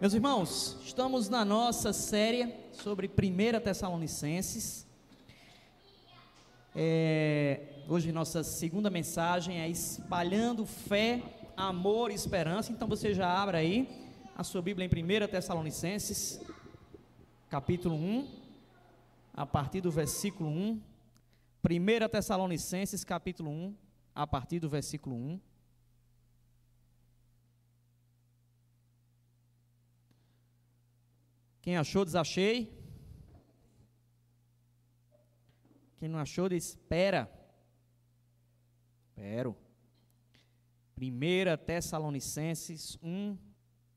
Meus irmãos, estamos na nossa série sobre 1 Tessalonicenses. É, hoje nossa segunda mensagem é espalhando fé, amor e esperança. Então você já abre aí a sua Bíblia em 1 Tessalonicenses, capítulo 1, a partir do versículo 1. 1 Tessalonicenses, capítulo 1, a partir do versículo 1. Quem achou, desachei. Quem não achou, espera. Espero. 1 Tessalonicenses 1,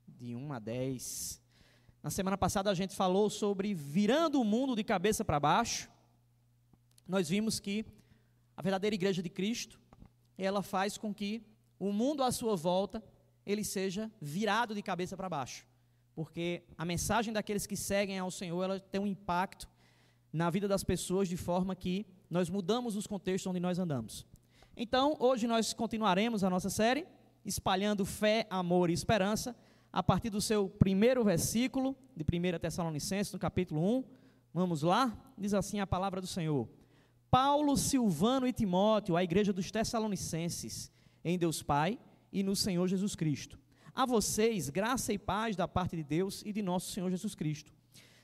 de 1 a 10. Na semana passada a gente falou sobre virando o mundo de cabeça para baixo. Nós vimos que a verdadeira igreja de Cristo, ela faz com que o mundo à sua volta, ele seja virado de cabeça para baixo porque a mensagem daqueles que seguem ao Senhor, ela tem um impacto na vida das pessoas de forma que nós mudamos os contextos onde nós andamos. Então, hoje nós continuaremos a nossa série, espalhando fé, amor e esperança, a partir do seu primeiro versículo, de 1 Tessalonicenses, no capítulo 1. Vamos lá? Diz assim a palavra do Senhor. Paulo, Silvano e Timóteo, a igreja dos Tessalonicenses, em Deus Pai e no Senhor Jesus Cristo. A vocês, graça e paz da parte de Deus e de nosso Senhor Jesus Cristo.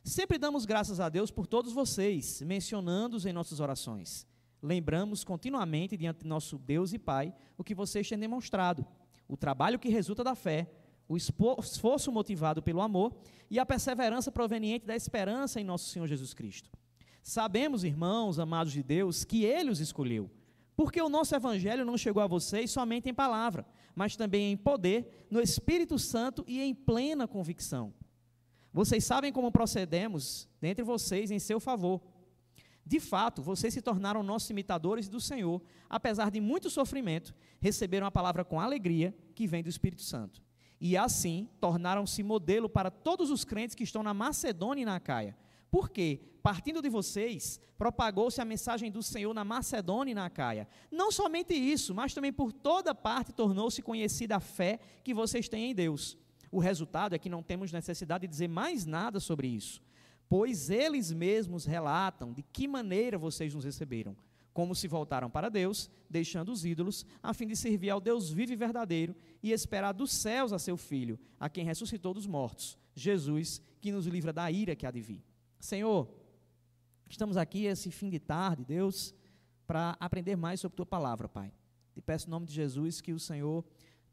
Sempre damos graças a Deus por todos vocês, mencionando-os em nossas orações. Lembramos continuamente diante de nosso Deus e Pai o que vocês têm demonstrado, o trabalho que resulta da fé, o esforço motivado pelo amor e a perseverança proveniente da esperança em nosso Senhor Jesus Cristo. Sabemos, irmãos amados de Deus, que Ele os escolheu, porque o nosso Evangelho não chegou a vocês somente em palavra, mas também em poder, no Espírito Santo e em plena convicção. Vocês sabem como procedemos dentre vocês em seu favor. De fato, vocês se tornaram nossos imitadores do Senhor, apesar de muito sofrimento, receberam a palavra com alegria que vem do Espírito Santo. E assim tornaram-se modelo para todos os crentes que estão na Macedônia e na Caia. Porque, partindo de vocês, propagou-se a mensagem do Senhor na Macedônia e na Caia. Não somente isso, mas também por toda parte tornou-se conhecida a fé que vocês têm em Deus. O resultado é que não temos necessidade de dizer mais nada sobre isso, pois eles mesmos relatam de que maneira vocês nos receberam, como se voltaram para Deus, deixando os ídolos, a fim de servir ao Deus vivo e verdadeiro e esperar dos céus a seu Filho, a quem ressuscitou dos mortos, Jesus, que nos livra da ira que há de vir. Senhor, estamos aqui esse fim de tarde, Deus, para aprender mais sobre tua palavra, Pai. Te peço em nome de Jesus que o Senhor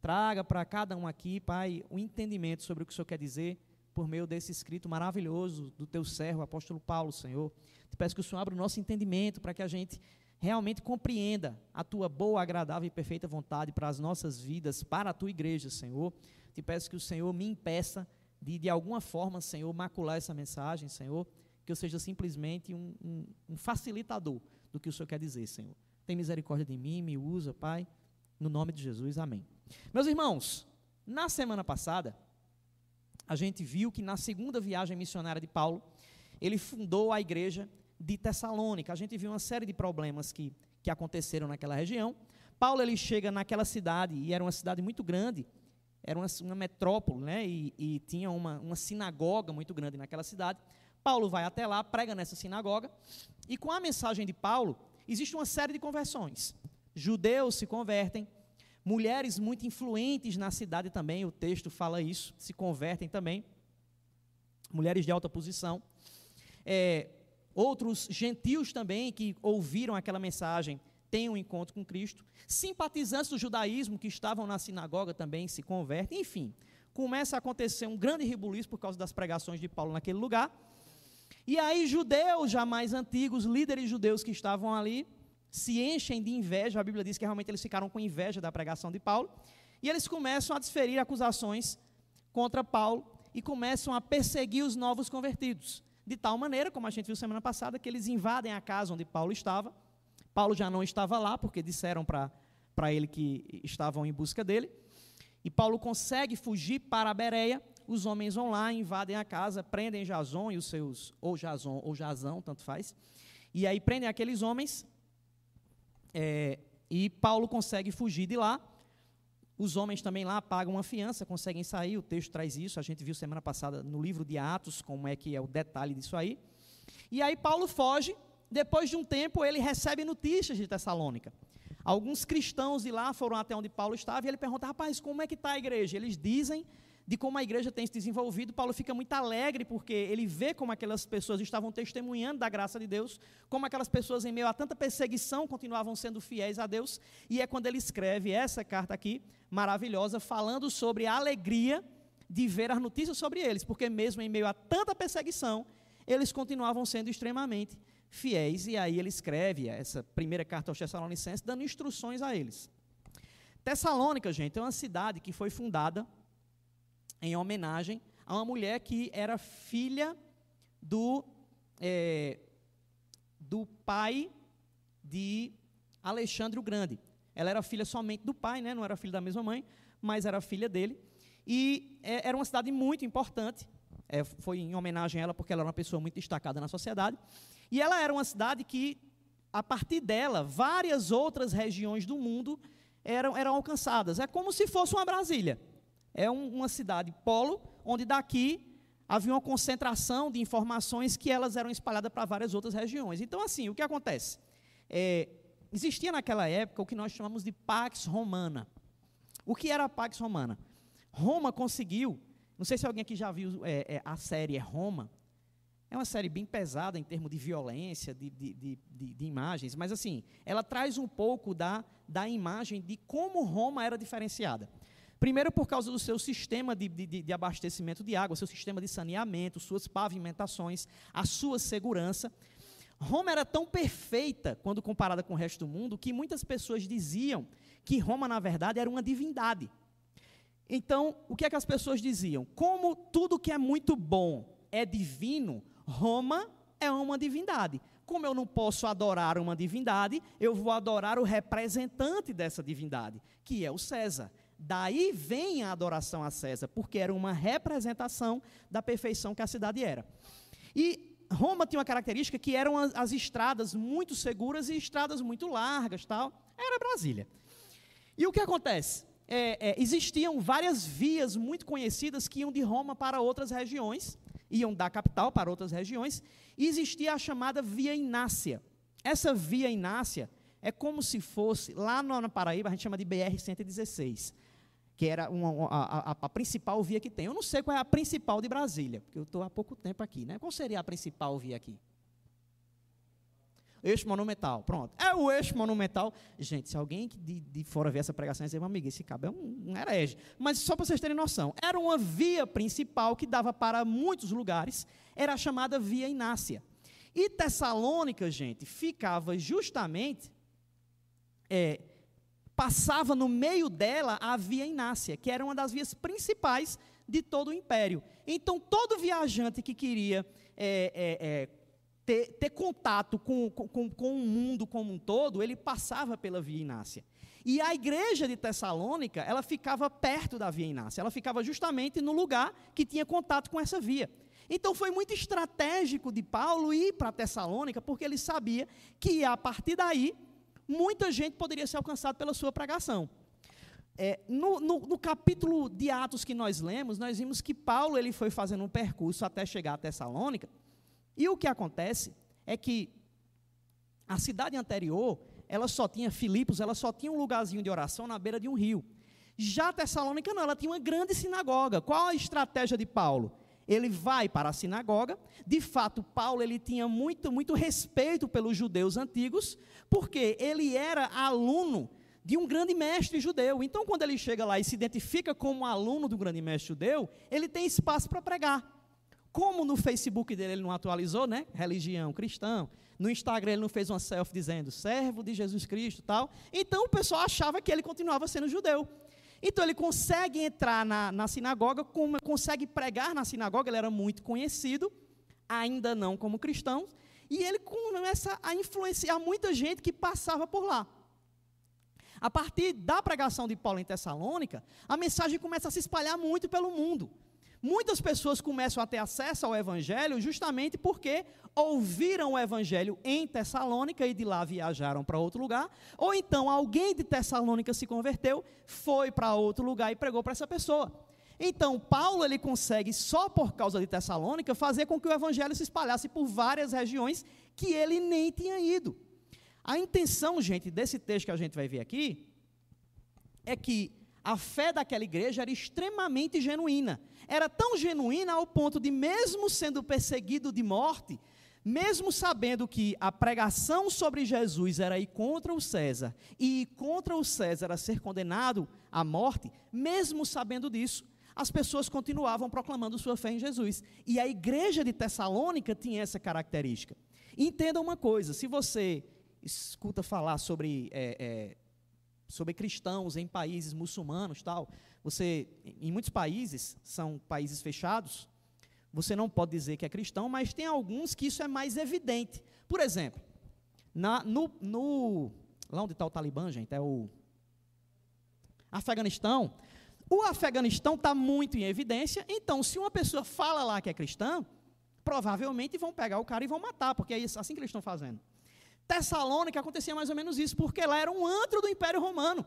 traga para cada um aqui, Pai, o um entendimento sobre o que o Senhor quer dizer por meio desse escrito maravilhoso do teu servo, apóstolo Paulo, Senhor. Te peço que o Senhor abra o nosso entendimento para que a gente realmente compreenda a tua boa, agradável e perfeita vontade para as nossas vidas, para a tua igreja, Senhor. Te peço que o Senhor me impeça de, de alguma forma, Senhor, macular essa mensagem, Senhor, que eu seja simplesmente um, um, um facilitador do que o Senhor quer dizer, Senhor. Tem misericórdia de mim, me usa, Pai, no nome de Jesus, amém. Meus irmãos, na semana passada, a gente viu que na segunda viagem missionária de Paulo, ele fundou a igreja de Tessalônica. A gente viu uma série de problemas que, que aconteceram naquela região. Paulo ele chega naquela cidade, e era uma cidade muito grande, era uma, uma metrópole, né? E, e tinha uma, uma sinagoga muito grande naquela cidade. Paulo vai até lá, prega nessa sinagoga, e com a mensagem de Paulo, existe uma série de conversões. Judeus se convertem, mulheres muito influentes na cidade também, o texto fala isso, se convertem também, mulheres de alta posição. É, outros gentios também que ouviram aquela mensagem têm um encontro com Cristo. Simpatizantes do judaísmo que estavam na sinagoga também se convertem. Enfim, começa a acontecer um grande rebuliço por causa das pregações de Paulo naquele lugar. E aí, judeus já mais antigos, líderes judeus que estavam ali, se enchem de inveja. A Bíblia diz que realmente eles ficaram com inveja da pregação de Paulo. E eles começam a desferir acusações contra Paulo e começam a perseguir os novos convertidos. De tal maneira, como a gente viu semana passada, que eles invadem a casa onde Paulo estava Paulo já não estava lá, porque disseram para ele que estavam em busca dele. E Paulo consegue fugir para Bereia. Os homens vão lá, invadem a casa, prendem Jason e os seus, ou Jason ou Jazão, tanto faz. E aí prendem aqueles homens. É, e Paulo consegue fugir de lá. Os homens também lá pagam uma fiança, conseguem sair, o texto traz isso, a gente viu semana passada no livro de Atos como é que é o detalhe disso aí. E aí Paulo foge, depois de um tempo ele recebe notícias de Tessalônica. Alguns cristãos de lá foram até onde Paulo estava e ele pergunta: rapaz, como é que está a igreja? Eles dizem de como a igreja tem se desenvolvido. Paulo fica muito alegre porque ele vê como aquelas pessoas estavam testemunhando da graça de Deus, como aquelas pessoas, em meio a tanta perseguição, continuavam sendo fiéis a Deus. E é quando ele escreve essa carta aqui, maravilhosa, falando sobre a alegria de ver as notícias sobre eles, porque mesmo em meio a tanta perseguição, eles continuavam sendo extremamente fiéis. E aí ele escreve essa primeira carta aos Tessalonicenses, dando instruções a eles. Tessalônica, gente, é uma cidade que foi fundada em homenagem a uma mulher que era filha do, é, do pai de Alexandre o Grande. Ela era filha somente do pai, né? não era filha da mesma mãe, mas era filha dele. E é, era uma cidade muito importante. É, foi em homenagem a ela porque ela era uma pessoa muito destacada na sociedade. E ela era uma cidade que, a partir dela, várias outras regiões do mundo eram, eram alcançadas. É como se fosse uma Brasília. É um, uma cidade polo, onde daqui havia uma concentração de informações que elas eram espalhadas para várias outras regiões. Então, assim, o que acontece? É, existia naquela época o que nós chamamos de Pax Romana. O que era a Pax Romana? Roma conseguiu, não sei se alguém aqui já viu é, é, a série Roma, é uma série bem pesada em termos de violência, de, de, de, de, imagens, mas assim, ela traz um pouco da, da imagem de como Roma era diferenciada. Primeiro, por causa do seu sistema de, de, de, abastecimento de água, seu sistema de saneamento, suas pavimentações, a sua segurança. Roma era tão perfeita quando comparada com o resto do mundo que muitas pessoas diziam que Roma, na verdade, era uma divindade. Então, o que é que as pessoas diziam? Como tudo que é muito bom é divino, Roma é uma divindade. Como eu não posso adorar uma divindade, eu vou adorar o representante dessa divindade, que é o César. Daí vem a adoração a César, porque era uma representação da perfeição que a cidade era. E Roma tinha uma característica que eram as, as estradas muito seguras e estradas muito largas, tal. Era Brasília. E o que acontece? É, é, existiam várias vias muito conhecidas que iam de Roma para outras regiões, iam da capital para outras regiões, e existia a chamada Via Inácia. Essa Via Inácia é como se fosse, lá na Paraíba, a gente chama de BR-116, que era uma, a, a, principal via que tem. Eu não sei qual é a principal de Brasília, porque eu estou há pouco tempo aqui. Né? Qual seria a principal via aqui? Eixo monumental, pronto. É o eixo monumental. Gente, se alguém de, de fora ver essa pregação e dizer, meu amigo, esse cabo é um, um herege. Mas só para vocês terem noção, era uma via principal que dava para muitos lugares, era a chamada Via Inácia. E Tessalônica, gente, ficava justamente, é, passava no meio dela a Via Inácia, que era uma das vias principais de todo o império. Então, todo viajante que queria é, é, é ter, ter contato com, com, com o mundo como um todo, ele passava pela Via Inácia. E a igreja de Tessalônica, ela ficava perto da Via Inácia, ela ficava justamente no lugar que tinha contato com essa via. Então foi muito estratégico de Paulo ir para Tessalônica, porque ele sabia que a partir daí muita gente poderia ser alcançada pela sua pregação. É, no, no, no, capítulo de Atos que nós lemos, nós vimos que Paulo ele foi fazendo um percurso até chegar a Tessalônica, e o que acontece é que a cidade anterior, ela só tinha Filipos, ela só tinha um lugarzinho de oração na beira de um rio. Já Tessalônica não, ela tinha uma grande sinagoga. Qual a estratégia de Paulo? Ele vai para a sinagoga. De fato, Paulo ele tinha muito muito respeito pelos judeus antigos, porque ele era aluno de um grande mestre judeu. Então, quando ele chega lá e se identifica como aluno do grande mestre judeu, ele tem espaço para pregar. Como no Facebook dele ele não atualizou, né? Religião cristã. No Instagram ele não fez uma selfie dizendo servo de Jesus Cristo tal. Então o pessoal achava que ele continuava sendo judeu. Então ele consegue entrar na, na sinagoga, como, consegue pregar na sinagoga, ele era muito conhecido, ainda não como cristão, e ele começa a influenciar muita gente que passava por lá. A partir da pregação de Paulo em Tessalônica, a mensagem começa a se espalhar muito pelo mundo. Muitas pessoas começam a ter acesso ao Evangelho justamente porque ouviram o Evangelho em Tessalônica e de lá viajaram para outro lugar, ou então alguém de Tessalônica se converteu, foi para outro lugar e pregou para essa pessoa. Então, Paulo ele consegue, só por causa de Tessalônica, fazer com que o evangelho se espalhasse por várias regiões que ele nem tinha ido. A intenção, gente, desse texto que a gente vai ver aqui, é que a fé daquela igreja era extremamente genuína. Era tão genuína ao ponto de, mesmo sendo perseguido de morte, mesmo sabendo que a pregação sobre Jesus era ir contra o César e ir contra o César a ser condenado à morte, mesmo sabendo disso, as pessoas continuavam proclamando sua fé em Jesus. E a igreja de Tessalônica tinha essa característica. Entenda uma coisa: se você escuta falar sobre, é, é, sobre cristãos em países muçulmanos, tal, você, em muitos países, são países fechados, você não pode dizer que é cristão, mas tem alguns que isso é mais evidente. Por exemplo, na, no, no, lá onde está o Talibã, gente, é o Afeganistão, o Afeganistão está muito em evidência, então, se uma pessoa fala lá que é cristã, provavelmente vão pegar o cara e vão matar, porque é assim que eles estão fazendo. Tessalônica acontecia mais ou menos isso, porque lá era um antro do Império Romano.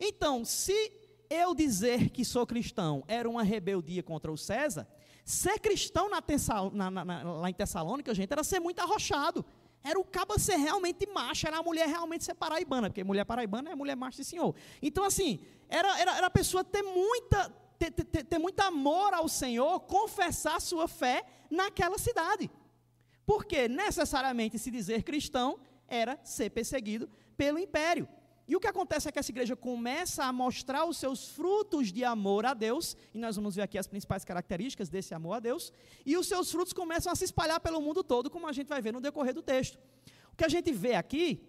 Então, se eu dizer que sou cristão era uma rebeldia contra o César, ser cristão na Tessal, na, na, lá em Tessalônica, gente, era ser muito arrochado. Era o cabo ser realmente macho, era a mulher realmente ser paraibana, porque mulher paraibana é mulher macho e senhor. Então, assim, era, era, era a pessoa ter muita, ter, ter, ter muito amor ao Senhor, confessar sua fé naquela cidade. Porque necessariamente se dizer cristão era ser perseguido pelo império. E o que acontece é que essa igreja começa a mostrar os seus frutos de amor a Deus, e nós vamos ver aqui as principais características desse amor a Deus, e os seus frutos começam a se espalhar pelo mundo todo, como a gente vai ver no decorrer do texto. O que a gente vê aqui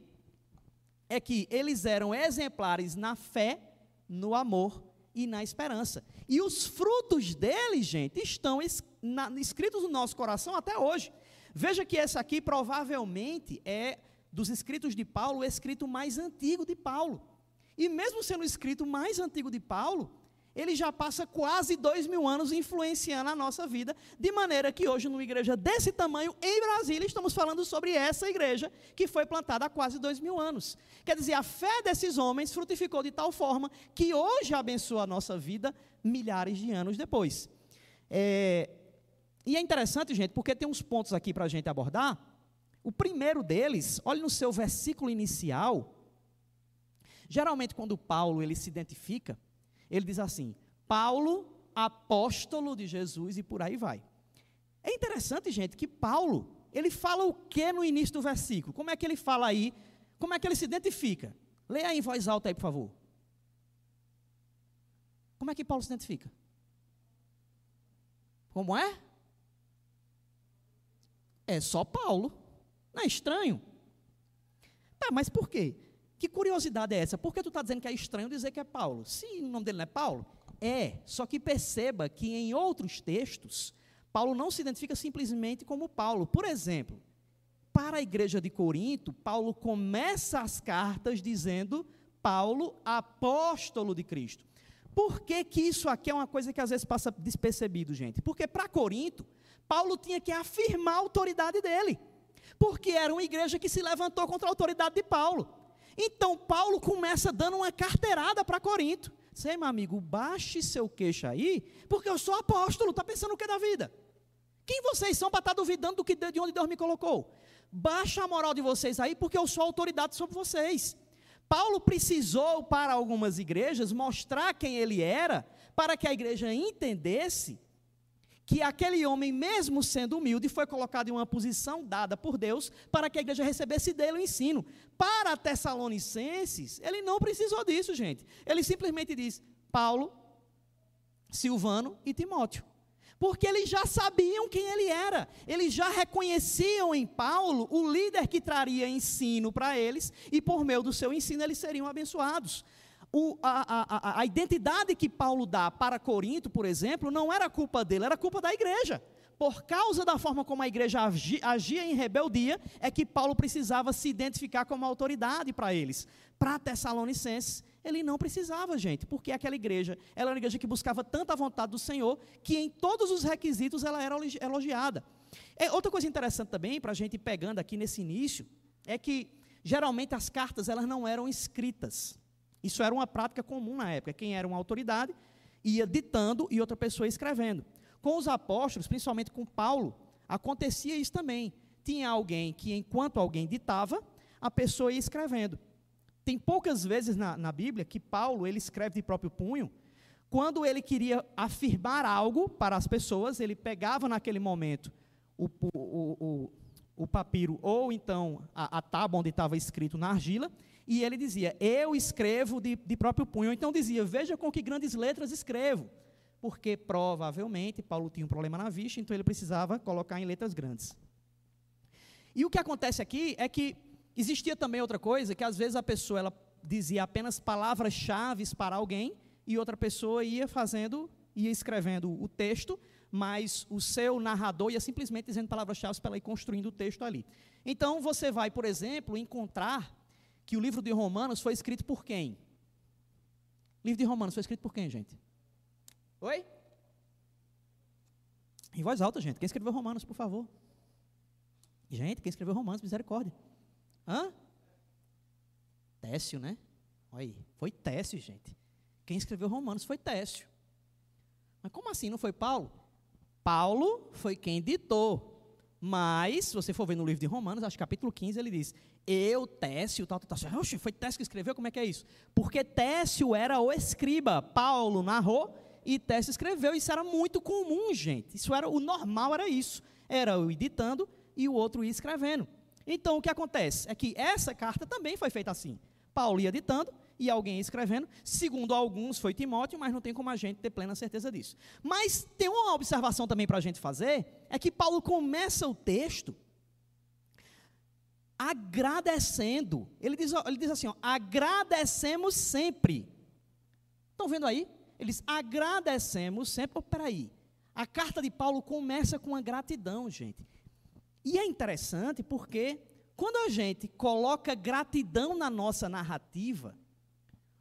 é que eles eram exemplares na fé, no amor e na esperança. E os frutos deles, gente, estão escritos no nosso coração até hoje. Veja que esse aqui provavelmente é dos escritos de Paulo, o escrito mais antigo de Paulo. E mesmo sendo o escrito mais antigo de Paulo, ele já passa quase dois mil anos influenciando a nossa vida, de maneira que hoje, numa igreja desse tamanho, em Brasília, estamos falando sobre essa igreja que foi plantada há quase dois mil anos. Quer dizer, a fé desses homens frutificou de tal forma que hoje abençoa a nossa vida milhares de anos depois. É, e é interessante, gente, porque tem uns pontos aqui para a gente abordar o primeiro deles, olhe no seu versículo inicial. Geralmente, quando Paulo ele se identifica, ele diz assim: Paulo, apóstolo de Jesus, e por aí vai. É interessante, gente, que Paulo, ele fala o que no início do versículo? Como é que ele fala aí? Como é que ele se identifica? Leia aí em voz alta aí, por favor. Como é que Paulo se identifica? Como é? É só Paulo. Não é estranho? Tá, mas por quê? Que curiosidade é essa? Por que tu está dizendo que é estranho dizer que é Paulo? Se o nome dele não é Paulo? É, só que perceba que em outros textos, Paulo não se identifica simplesmente como Paulo. Por exemplo, para a igreja de Corinto, Paulo começa as cartas dizendo Paulo, apóstolo de Cristo. Por que, que isso aqui é uma coisa que às vezes passa despercebido, gente? Porque para Corinto, Paulo tinha que afirmar a autoridade dele porque era uma igreja que se levantou contra a autoridade de Paulo. Então Paulo começa dando uma carteirada para Corinto. Sei, meu amigo, baixe seu queixo aí, porque eu sou apóstolo, está pensando o que da vida? Quem vocês são para estar tá duvidando do que, de onde Deus me colocou? Baixa a moral de vocês aí, porque eu sou autoridade sobre vocês. Paulo precisou, para algumas igrejas, mostrar quem ele era, para que a igreja entendesse que aquele homem, mesmo sendo humilde, foi colocado em uma posição dada por Deus para que a igreja recebesse dele o ensino. Para Tessalonicenses, ele não precisou disso, gente. Ele simplesmente diz: Paulo, Silvano e Timóteo. Porque eles já sabiam quem ele era, eles já reconheciam em Paulo o líder que traria ensino para eles, e por meio do seu ensino eles seriam abençoados o, a, a, a identidade que Paulo dá para Corinto, por exemplo, não era culpa dele, era culpa da igreja. por causa da forma como a igreja agia em rebeldia, é que Paulo precisava se identificar como autoridade para eles. Para Tessalonicenses, ele não precisava, gente, porque aquela igreja, ela era uma igreja que buscava tanta vontade do Senhor, que em todos os requisitos ela era elogiada. É, outra coisa interessante também, para a gente ir pegando aqui nesse início, é que geralmente as cartas elas não eram escritas. Isso era uma prática comum na época. Quem era uma autoridade ia ditando e outra pessoa escrevendo. Com os apóstolos, principalmente com Paulo, acontecia isso também. Tinha alguém que, enquanto alguém ditava, a pessoa ia escrevendo. Tem poucas vezes na, na Bíblia que Paulo ele escreve de próprio punho. Quando ele queria afirmar algo para as pessoas, ele pegava naquele momento o, o, o, o papiro ou então a, a tábua onde estava escrito na argila, e ele dizia: Eu escrevo de, de próprio punho. Então dizia: Veja com que grandes letras escrevo. Porque provavelmente Paulo tinha um problema na vista, então ele precisava colocar em letras grandes. E o que acontece aqui é que Existia também outra coisa, que às vezes a pessoa ela dizia apenas palavras-chave para alguém e outra pessoa ia fazendo, ia escrevendo o texto, mas o seu narrador ia simplesmente dizendo palavras-chave para ir construindo o texto ali. Então você vai, por exemplo, encontrar que o livro de Romanos foi escrito por quem? O livro de Romanos foi escrito por quem, gente? Oi? Em voz alta, gente. Quem escreveu Romanos, por favor? Gente, quem escreveu Romanos, misericórdia. Hã? Técio, né? Olha aí, foi Técio, gente. Quem escreveu Romanos foi Técio. Mas como assim? Não foi Paulo? Paulo foi quem ditou. Mas, se você for ver no livro de Romanos, acho que capítulo 15, ele diz: Eu, Técio, tal, tal, tal. Oxe, foi Técio que escreveu? Como é que é isso? Porque Técio era o escriba. Paulo narrou e Técio escreveu. Isso era muito comum, gente. Isso era o normal, era isso. Era o editando e o outro ia escrevendo. Então, o que acontece é que essa carta também foi feita assim. Paulo ia ditando e alguém escrevendo. Segundo alguns, foi Timóteo, mas não tem como a gente ter plena certeza disso. Mas tem uma observação também para a gente fazer: é que Paulo começa o texto agradecendo. Ele diz, ele diz assim: ó, agradecemos sempre. Estão vendo aí? Eles agradecemos sempre. Oh, peraí. A carta de Paulo começa com a gratidão, gente. E é interessante porque quando a gente coloca gratidão na nossa narrativa,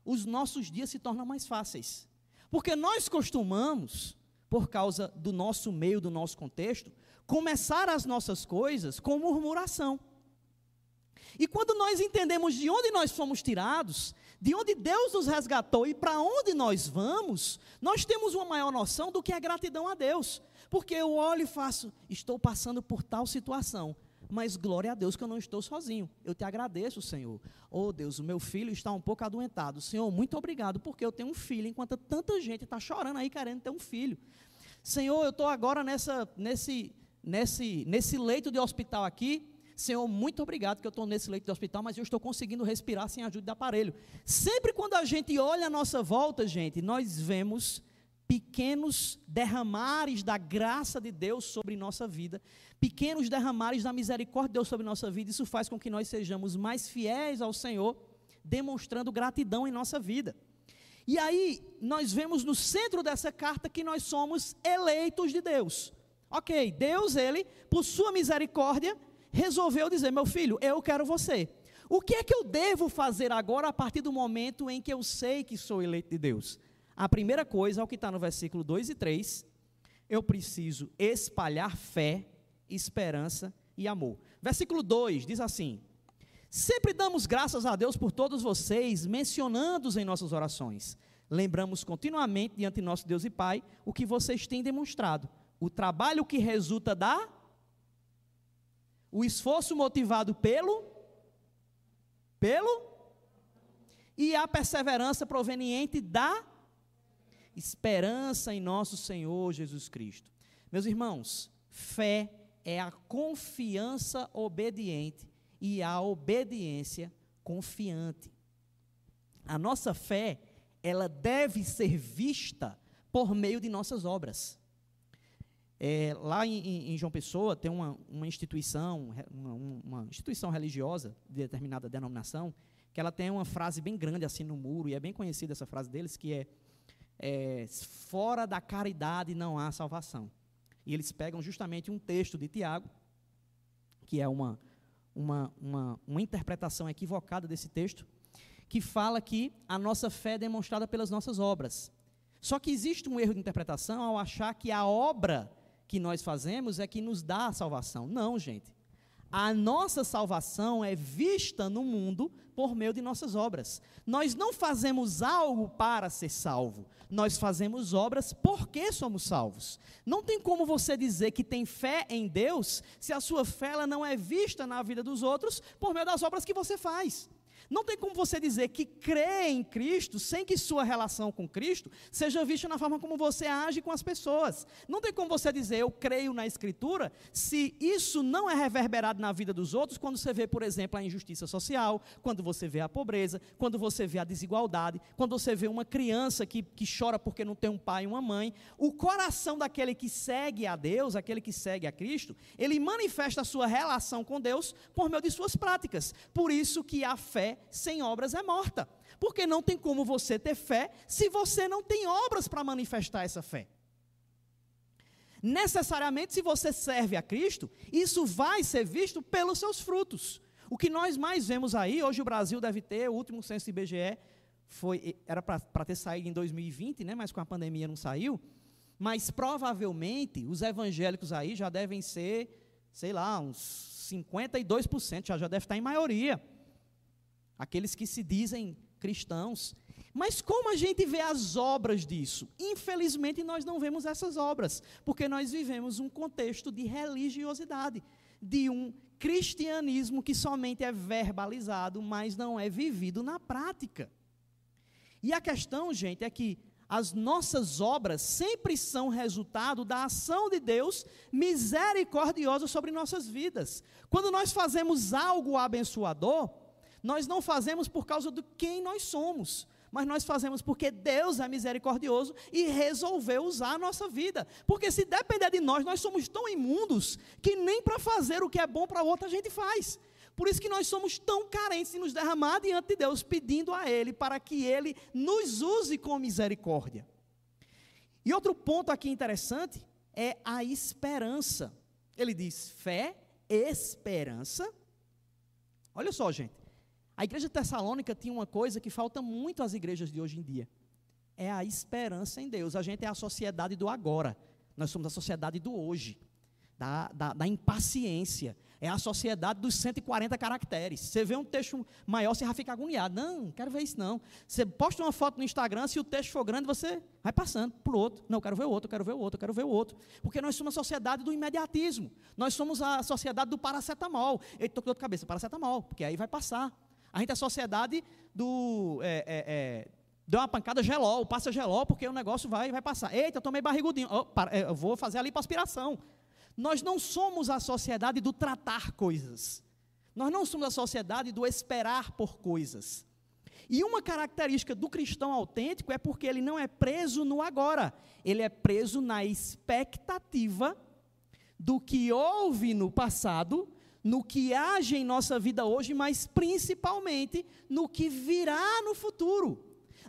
os nossos dias se tornam mais fáceis. Porque nós costumamos, por causa do nosso meio, do nosso contexto, começar as nossas coisas com murmuração. E quando nós entendemos de onde nós fomos tirados, de onde Deus nos resgatou e para onde nós vamos, nós temos uma maior noção do que é gratidão a Deus. Porque eu olho e faço, estou passando por tal situação, mas glória a Deus que eu não estou sozinho. Eu te agradeço, Senhor. Oh Deus, o meu filho está um pouco adoentado. Senhor, muito obrigado, porque eu tenho um filho, enquanto tanta gente está chorando aí querendo ter um filho. Senhor, eu estou agora nessa, nesse, nesse, nesse leito de hospital aqui. Senhor, muito obrigado que eu estou nesse leito de hospital, mas eu estou conseguindo respirar sem ajuda de aparelho. Sempre quando a gente olha a nossa volta, gente, nós vemos pequenos derramares da graça de Deus sobre nossa vida, pequenos derramares da misericórdia de Deus sobre nossa vida. Isso faz com que nós sejamos mais fiéis ao Senhor, demonstrando gratidão em nossa vida. E aí, nós vemos no centro dessa carta que nós somos eleitos de Deus. Ok, Deus, Ele, por Sua misericórdia, resolveu dizer: Meu filho, eu quero você. O que é que eu devo fazer agora a partir do momento em que eu sei que sou eleito de Deus? A primeira coisa, é o que está no versículo 2 e 3, eu preciso espalhar fé, esperança e amor. Versículo 2 diz assim: Sempre damos graças a Deus por todos vocês, mencionando-os em nossas orações. Lembramos continuamente diante de nosso Deus e Pai o que vocês têm demonstrado, o trabalho que resulta da o esforço motivado pelo pelo e a perseverança proveniente da esperança em nosso Senhor Jesus Cristo. Meus irmãos, fé é a confiança obediente e a obediência confiante. A nossa fé, ela deve ser vista por meio de nossas obras. É, lá em, em, João Pessoa tem uma, uma instituição, uma, uma, instituição religiosa de determinada denominação, que ela tem uma frase bem grande assim no muro, e é bem conhecida essa frase deles, que é é, fora da caridade não há salvação. E eles pegam justamente um texto de Tiago, que é uma, uma, uma, uma interpretação equivocada desse texto, que fala que a nossa fé é demonstrada pelas nossas obras. Só que existe um erro de interpretação ao achar que a obra que nós fazemos é que nos dá a salvação. Não, gente. A nossa salvação é vista no mundo por meio de nossas obras. Nós não fazemos algo para ser salvo, nós fazemos obras porque somos salvos. Não tem como você dizer que tem fé em Deus se a sua fé ela não é vista na vida dos outros por meio das obras que você faz. Não tem como você dizer que crê em Cristo sem que sua relação com Cristo seja vista na forma como você age com as pessoas. Não tem como você dizer eu creio na Escritura se isso não é reverberado na vida dos outros quando você vê, por exemplo, a injustiça social, quando você vê a pobreza, quando você vê a desigualdade, quando você vê uma criança que, que chora porque não tem um pai e uma mãe. O coração daquele que segue a Deus, aquele que segue a Cristo, ele manifesta a sua relação com Deus por meio de suas práticas. Por isso que a fé sem obras é morta. Porque não tem como você ter fé se você não tem obras para manifestar essa fé. Necessariamente, se você serve a Cristo, isso vai ser visto pelos seus frutos. O que nós mais vemos aí, hoje o Brasil deve ter, o último censo IBGE foi, era para ter saído em 2020, né, mas com a pandemia não saiu. Mas provavelmente os evangélicos aí já devem ser, sei lá, uns 52%, já, já deve estar em maioria aqueles que se dizem cristãos. Mas como a gente vê as obras disso? Infelizmente, nós não vemos essas obras, porque nós vivemos um contexto de religiosidade, de um cristianismo que somente é verbalizado, mas não é vivido na prática. E a questão, gente, é que as nossas obras sempre são resultado da ação de Deus misericordiosa sobre nossas vidas. Quando nós fazemos algo abençoador, nós não fazemos por causa de quem nós somos, mas nós fazemos porque Deus é misericordioso e resolveu usar a nossa vida. Porque se depender de nós, nós somos tão imundos que nem para fazer o que é bom para outra a gente faz. Por isso que nós somos tão carentes de nos derramar diante de Deus, pedindo a Ele para que Ele nos use com misericórdia. E outro ponto aqui interessante é a esperança. Ele diz fé, esperança. Olha só, gente. A igreja de Tessalônica tinha uma coisa que falta muito às igrejas de hoje em dia: é a esperança em Deus. A gente é a sociedade do agora, nós somos a sociedade do hoje, da, da, da impaciência. É a sociedade dos 140 caracteres. Você vê um texto maior, você já fica agoniado. Não, não quero ver isso não. Você posta uma foto no Instagram, se o texto for grande, você vai passando para o outro. Não, quero ver o outro, quero ver o outro, quero ver o outro. Porque nós somos a sociedade do imediatismo. Nós somos a sociedade do paracetamol. Ele estou com dor de cabeça, paracetamol, porque aí vai passar. A gente é a sociedade do. É, é, é, uma pancada gelol, passa gelol, porque o negócio vai, vai passar. Eita, eu tomei barrigudinho. Oh, para, eu vou fazer ali para aspiração. Nós não somos a sociedade do tratar coisas. Nós não somos a sociedade do esperar por coisas. E uma característica do cristão autêntico é porque ele não é preso no agora, ele é preso na expectativa do que houve no passado no que age em nossa vida hoje, mas principalmente no que virá no futuro.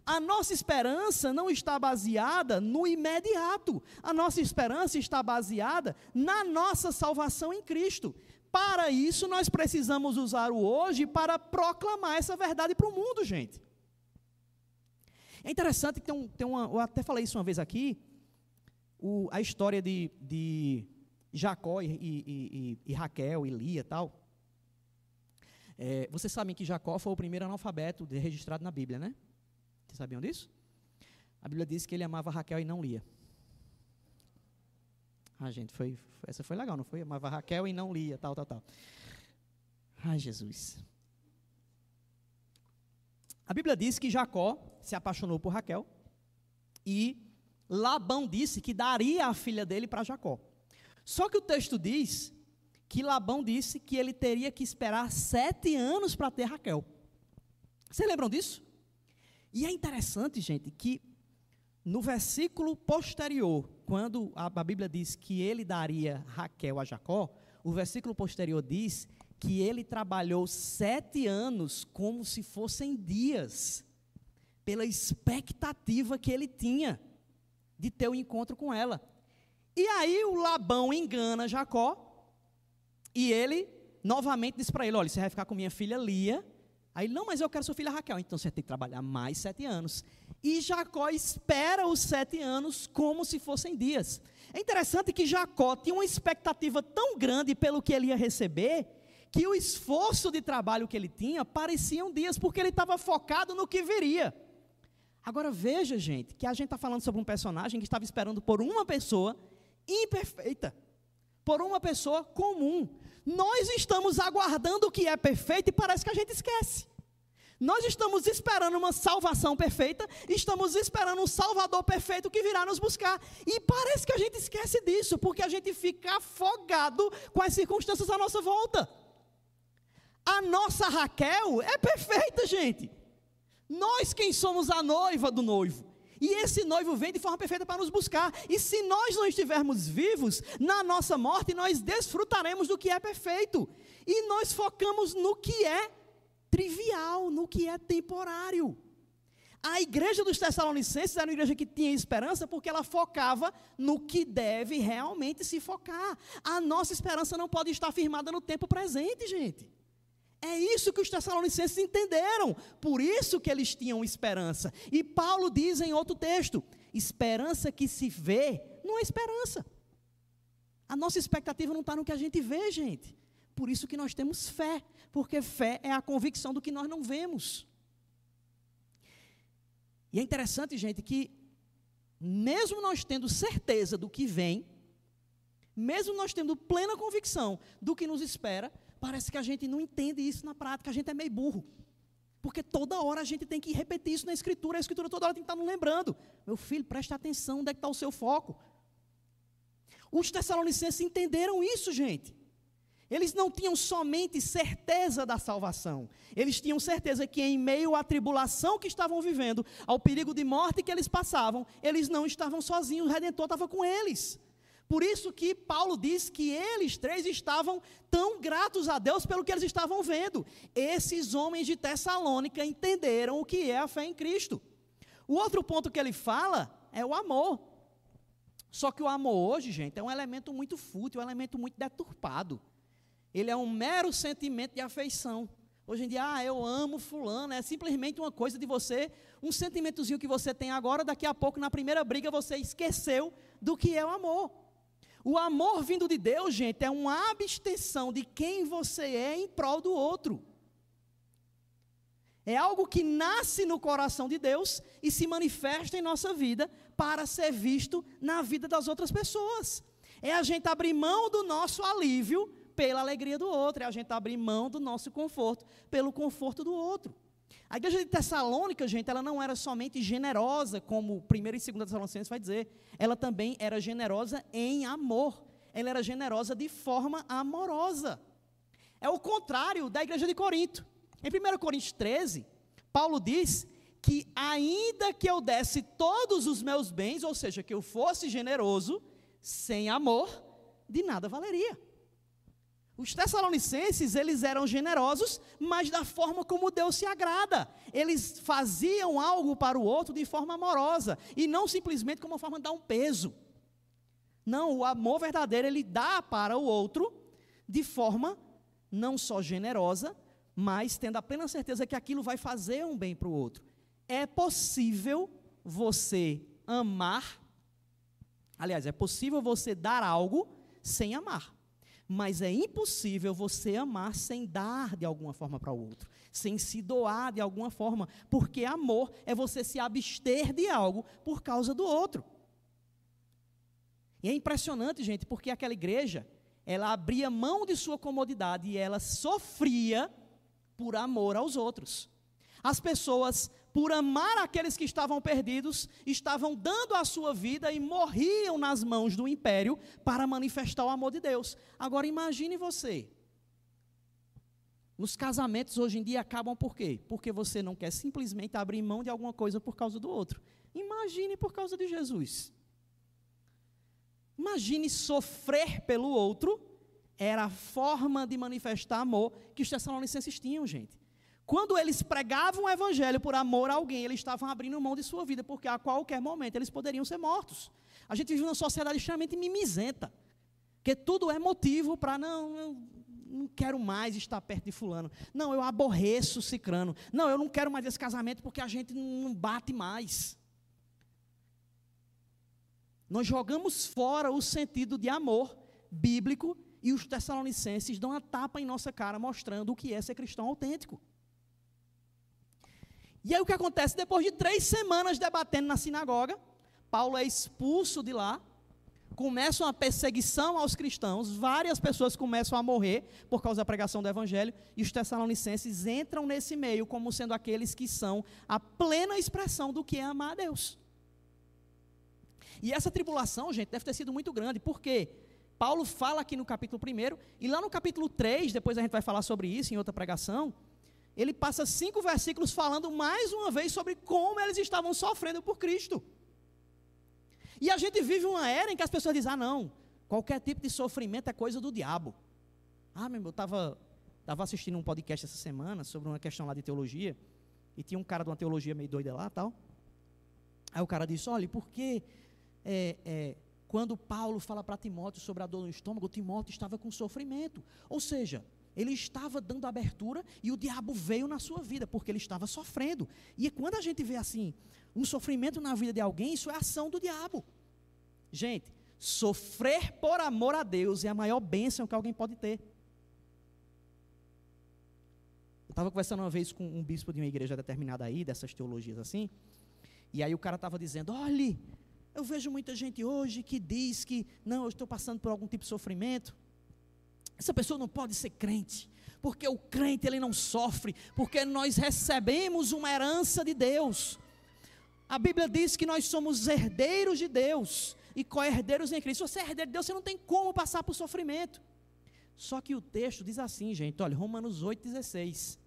A nossa esperança não está baseada no imediato, a nossa esperança está baseada na nossa salvação em Cristo. Para isso, nós precisamos usar o hoje para proclamar essa verdade para o mundo, gente. É interessante que tem, um, tem uma. Eu até falei isso uma vez aqui, o, a história de, de Jacó e, e, e, e Raquel e Lia tal. É, vocês sabem que Jacó foi o primeiro analfabeto registrado na Bíblia, né? Vocês sabiam disso? A Bíblia diz que ele amava Raquel e não Lia. Ah, gente, foi, essa foi legal, não foi? Amava Raquel e não Lia, tal, tal, tal. Ai, Jesus. A Bíblia diz que Jacó se apaixonou por Raquel e Labão disse que daria a filha dele para Jacó. Só que o texto diz que Labão disse que ele teria que esperar sete anos para ter Raquel. Vocês lembram disso? E é interessante, gente, que no versículo posterior, quando a, Bíblia diz que ele daria Raquel a Jacó, o versículo posterior diz que ele trabalhou sete anos como se fossem dias, pela expectativa que ele tinha de ter o um encontro com ela. E aí o Labão engana Jacó e ele novamente diz para ele: Olha, você vai ficar com minha filha Lia. Aí ele, não, mas eu quero sua filha Raquel. Então você tem que trabalhar mais sete anos. E Jacó espera os sete anos como se fossem dias. É interessante que Jacó tinha uma expectativa tão grande pelo que ele ia receber, que o esforço de trabalho que ele tinha pareciam dias, porque ele estava focado no que viria. Agora veja, gente, que a gente está falando sobre um personagem que estava esperando por uma pessoa imperfeita, por uma pessoa comum. Nós estamos aguardando o que é perfeito e parece que a gente esquece. Nós estamos esperando uma salvação perfeita, estamos esperando um Salvador perfeito que virá nos buscar. E parece que a gente esquece disso, porque a gente fica afogado com as circunstâncias à nossa volta. A nossa Raquel é perfeita, gente. Nós quem somos a noiva do noivo. E esse noivo vem de forma perfeita para nos buscar. E se nós não estivermos vivos, na nossa morte nós desfrutaremos do que é perfeito. E nós focamos no que é trivial, no que é temporário. A igreja dos Tessalonicenses era uma igreja que tinha esperança porque ela focava no que deve realmente se focar. A nossa esperança não pode estar firmada no tempo presente, gente. É isso que os Tessalonicenses entenderam, por isso que eles tinham esperança. E Paulo diz em outro texto: esperança que se vê não é esperança. A nossa expectativa não está no que a gente vê, gente. Por isso que nós temos fé, porque fé é a convicção do que nós não vemos. E é interessante, gente, que mesmo nós tendo certeza do que vem, mesmo nós tendo plena convicção do que nos espera, Parece que a gente não entende isso na prática, a gente é meio burro. Porque toda hora a gente tem que repetir isso na escritura, a escritura toda hora tem que estar nos lembrando. Meu filho, preste atenção, onde é que está o seu foco? Os Tessalonicenses entenderam isso, gente. Eles não tinham somente certeza da salvação, eles tinham certeza que, em meio à tribulação que estavam vivendo, ao perigo de morte que eles passavam, eles não estavam sozinhos, o Redentor estava com eles. Por isso que Paulo diz que eles três estavam tão gratos a Deus pelo que eles estavam vendo. Esses homens de Tessalônica entenderam o que é a fé em Cristo. O outro ponto que ele fala é o amor. Só que o amor hoje, gente, é um elemento muito fútil, é um elemento muito deturpado. Ele é um mero sentimento de afeição. Hoje em dia, ah, eu amo fulano, é simplesmente uma coisa de você, um sentimentozinho que você tem agora, daqui a pouco, na primeira briga, você esqueceu do que é o amor. O amor vindo de Deus, gente, é uma abstenção de quem você é em prol do outro. É algo que nasce no coração de Deus e se manifesta em nossa vida para ser visto na vida das outras pessoas. É a gente abrir mão do nosso alívio pela alegria do outro, é a gente abrir mão do nosso conforto pelo conforto do outro. A igreja de Tessalônica, gente, ela não era somente generosa, como 1 e 2 Tessalonicenses vai dizer, ela também era generosa em amor. Ela era generosa de forma amorosa. É o contrário da igreja de Corinto. Em 1 Coríntios 13, Paulo diz que ainda que eu desse todos os meus bens, ou seja, que eu fosse generoso, sem amor, de nada valeria. Os tessalonicenses, eles eram generosos, mas da forma como Deus se agrada. Eles faziam algo para o outro de forma amorosa e não simplesmente como uma forma de dar um peso. Não, o amor verdadeiro ele dá para o outro de forma não só generosa, mas tendo a plena certeza que aquilo vai fazer um bem para o outro. É possível você amar, aliás, é possível você dar algo sem amar. Mas é impossível você amar sem dar de alguma forma para o outro, sem se doar de alguma forma, porque amor é você se abster de algo por causa do outro. E é impressionante, gente, porque aquela igreja, ela abria mão de sua comodidade e ela sofria por amor aos outros. As pessoas por amar aqueles que estavam perdidos, estavam dando a sua vida e morriam nas mãos do império para manifestar o amor de Deus. Agora imagine você. Os casamentos hoje em dia acabam por quê? Porque você não quer simplesmente abrir mão de alguma coisa por causa do outro. Imagine por causa de Jesus. Imagine sofrer pelo outro, era a forma de manifestar amor que os tessalonicenses tinham, gente. Quando eles pregavam o evangelho por amor a alguém, eles estavam abrindo mão de sua vida, porque a qualquer momento eles poderiam ser mortos. A gente vive numa sociedade extremamente mimizenta, que tudo é motivo para não, eu não quero mais estar perto de fulano. Não, eu aborreço cicrano. Não, eu não quero mais esse casamento porque a gente não bate mais. Nós jogamos fora o sentido de amor bíblico e os tessalonicenses dão uma tapa em nossa cara mostrando o que é ser cristão autêntico. E aí o que acontece? Depois de três semanas debatendo na sinagoga, Paulo é expulso de lá, começa uma perseguição aos cristãos, várias pessoas começam a morrer por causa da pregação do evangelho, e os tessalonicenses entram nesse meio como sendo aqueles que são a plena expressão do que é amar a Deus. E essa tribulação, gente, deve ter sido muito grande, porque Paulo fala aqui no capítulo 1, e lá no capítulo 3, depois a gente vai falar sobre isso em outra pregação, ele passa cinco versículos falando mais uma vez sobre como eles estavam sofrendo por Cristo. E a gente vive uma era em que as pessoas dizem: ah, não, qualquer tipo de sofrimento é coisa do diabo. Ah, meu irmão, eu estava tava assistindo um podcast essa semana sobre uma questão lá de teologia, e tinha um cara de uma teologia meio doida lá tal. Aí o cara disse: olha, por que é, é, quando Paulo fala para Timóteo sobre a dor no estômago, Timóteo estava com sofrimento? Ou seja, ele estava dando abertura e o diabo veio na sua vida, porque ele estava sofrendo. E quando a gente vê assim, um sofrimento na vida de alguém, isso é ação do diabo. Gente, sofrer por amor a Deus é a maior bênção que alguém pode ter. Eu estava conversando uma vez com um bispo de uma igreja determinada aí, dessas teologias assim, e aí o cara estava dizendo: olhe, eu vejo muita gente hoje que diz que, não, eu estou passando por algum tipo de sofrimento. Essa pessoa não pode ser crente, porque o crente ele não sofre, porque nós recebemos uma herança de Deus. A Bíblia diz que nós somos herdeiros de Deus e co-herdeiros em Cristo. Se você é herdeiro de Deus, você não tem como passar por sofrimento. Só que o texto diz assim, gente, olha, Romanos 8,16.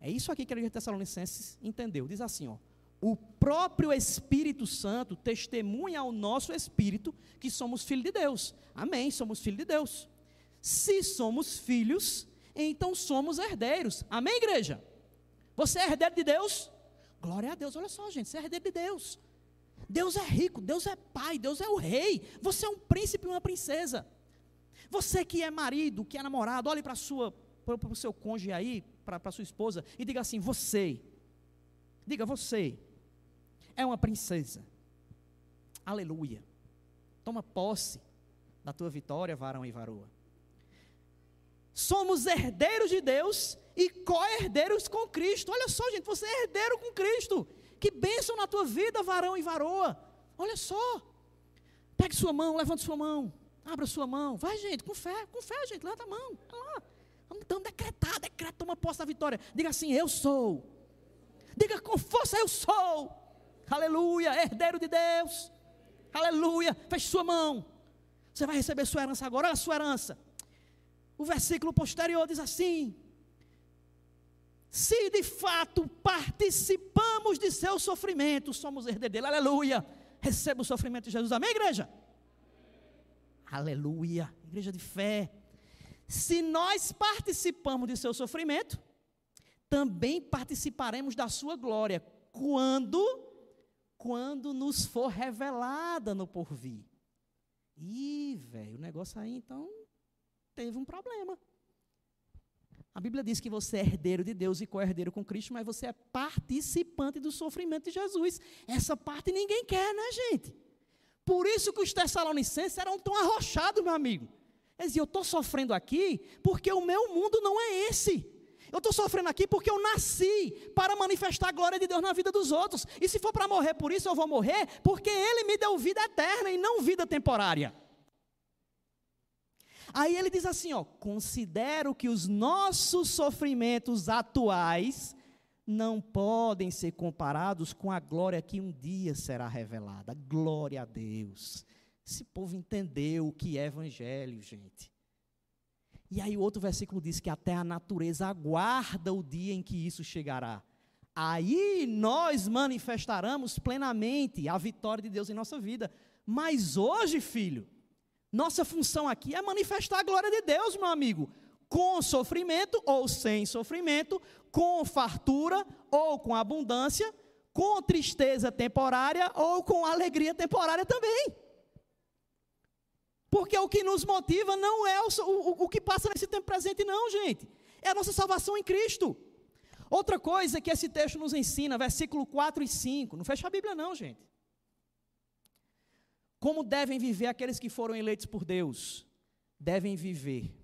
É isso aqui que a igreja de Tessalonicenses entendeu. Diz assim, ó. O próprio Espírito Santo testemunha ao nosso espírito que somos filhos de Deus. Amém, somos filhos de Deus. Se somos filhos, então somos herdeiros. Amém, igreja? Você é herdeiro de Deus? Glória a Deus. Olha só, gente, você é herdeiro de Deus. Deus é rico, Deus é pai, Deus é o rei. Você é um príncipe e uma princesa. Você que é marido, que é namorado, olhe para o seu cônjuge aí, para a sua esposa, e diga assim: você, diga você, é uma princesa. Aleluia. Toma posse da tua vitória, varão e varoa somos herdeiros de Deus e co-herdeiros com Cristo. Olha só, gente, você é herdeiro com Cristo. Que bênção na tua vida, varão e varoa. Olha só. Pegue sua mão, levante sua mão. Abra sua mão. Vai, gente, com fé, com fé, gente. Levanta a mão. Lá. Vamos então decretar, decreta, toma posse da vitória. Diga assim: Eu sou. Diga com força: Eu sou. Aleluia, herdeiro de Deus. Aleluia. Feche sua mão. Você vai receber sua herança agora. Olha a sua herança. O versículo posterior diz assim: Se de fato participamos de seu sofrimento, somos herdeiros dele, aleluia. Receba o sofrimento de Jesus, amém, igreja? Aleluia, igreja de fé. Se nós participamos de seu sofrimento, também participaremos da sua glória, quando quando nos for revelada no porvir. Ih, velho, o negócio aí então teve um problema. A Bíblia diz que você é herdeiro de Deus e co-herdeiro com Cristo, mas você é participante do sofrimento de Jesus. Essa parte ninguém quer, né, gente? Por isso que os tessalonicenses eram tão arrochados, meu amigo. Eles diziam, eu estou sofrendo aqui porque o meu mundo não é esse. Eu estou sofrendo aqui porque eu nasci para manifestar a glória de Deus na vida dos outros. E se for para morrer por isso, eu vou morrer porque Ele me deu vida eterna e não vida temporária. Aí ele diz assim, ó: "Considero que os nossos sofrimentos atuais não podem ser comparados com a glória que um dia será revelada. Glória a Deus. Esse povo entendeu o que é evangelho, gente. E aí o outro versículo diz que até a natureza aguarda o dia em que isso chegará. Aí nós manifestaremos plenamente a vitória de Deus em nossa vida. Mas hoje, filho, nossa função aqui é manifestar a glória de Deus, meu amigo. Com sofrimento ou sem sofrimento, com fartura ou com abundância, com tristeza temporária ou com alegria temporária também. Porque o que nos motiva não é o, o, o que passa nesse tempo presente, não, gente. É a nossa salvação em Cristo. Outra coisa que esse texto nos ensina, versículo 4 e 5. Não fecha a Bíblia, não, gente. Como devem viver aqueles que foram eleitos por Deus? Devem viver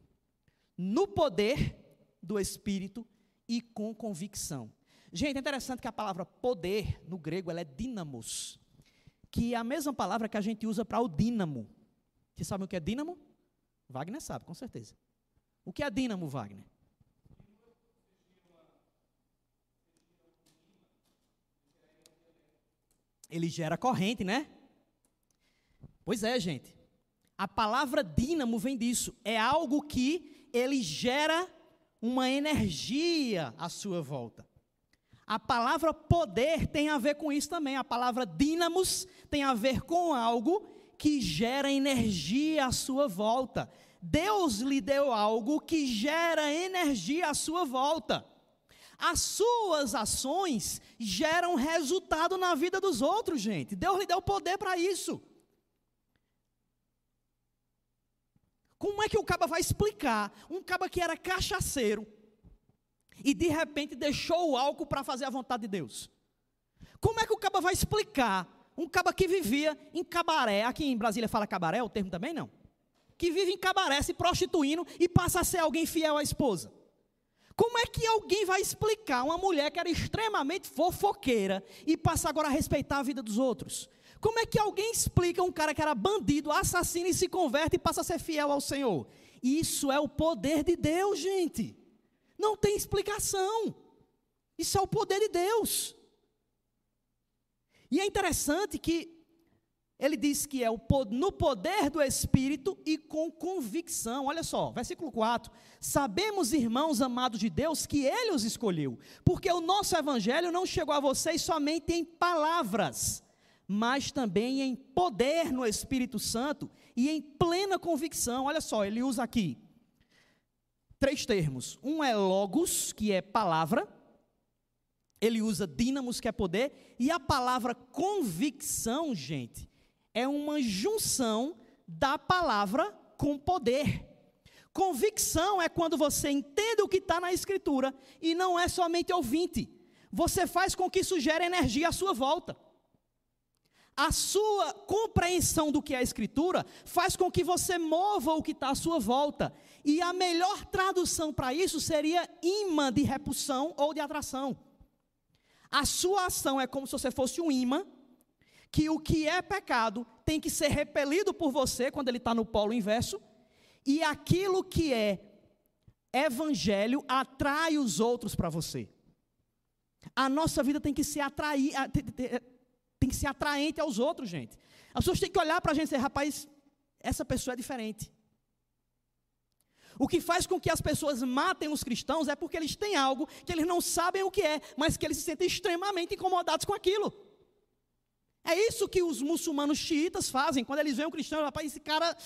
no poder do Espírito e com convicção. Gente, é interessante que a palavra poder, no grego, ela é dínamos, que é a mesma palavra que a gente usa para o dínamo. Vocês sabem o que é dínamo? Wagner sabe, com certeza. O que é dínamo, Wagner? Ele gera corrente, né? Pois é, gente. A palavra dínamo vem disso. É algo que ele gera uma energia à sua volta. A palavra poder tem a ver com isso também. A palavra dínamos tem a ver com algo que gera energia à sua volta. Deus lhe deu algo que gera energia à sua volta. As suas ações geram resultado na vida dos outros, gente. Deus lhe deu poder para isso. Como é que o caba vai explicar? Um caba que era cachaceiro, e de repente deixou o álcool para fazer a vontade de Deus. Como é que o caba vai explicar? Um caba que vivia em cabaré, aqui em Brasília fala cabaré, é o termo também não. Que vive em cabaré se prostituindo e passa a ser alguém fiel à esposa. Como é que alguém vai explicar uma mulher que era extremamente fofoqueira e passa agora a respeitar a vida dos outros? Como é que alguém explica um cara que era bandido, assassino e se converte e passa a ser fiel ao Senhor? Isso é o poder de Deus, gente. Não tem explicação. Isso é o poder de Deus. E é interessante que ele diz que é no poder do Espírito e com convicção. Olha só, versículo 4. Sabemos, irmãos amados de Deus, que Ele os escolheu, porque o nosso Evangelho não chegou a vocês somente em palavras, mas também em poder no Espírito Santo e em plena convicção. Olha só, ele usa aqui três termos. Um é logos, que é palavra. Ele usa dínamos, que é poder. E a palavra convicção, gente, é uma junção da palavra com poder. Convicção é quando você entende o que está na Escritura e não é somente ouvinte. Você faz com que isso gere energia à sua volta. A sua compreensão do que é a Escritura faz com que você mova o que está à sua volta. E a melhor tradução para isso seria imã de repulsão ou de atração. A sua ação é como se você fosse um imã, que o que é pecado tem que ser repelido por você quando ele está no polo inverso, e aquilo que é evangelho atrai os outros para você. A nossa vida tem que ser atrair, tem que ser atraente aos outros, gente. As pessoas têm que olhar para a gente e dizer, rapaz, essa pessoa é diferente. O que faz com que as pessoas matem os cristãos é porque eles têm algo que eles não sabem o que é, mas que eles se sentem extremamente incomodados com aquilo. É isso que os muçulmanos xiitas fazem quando eles veem um cristão, rapaz, esse cara,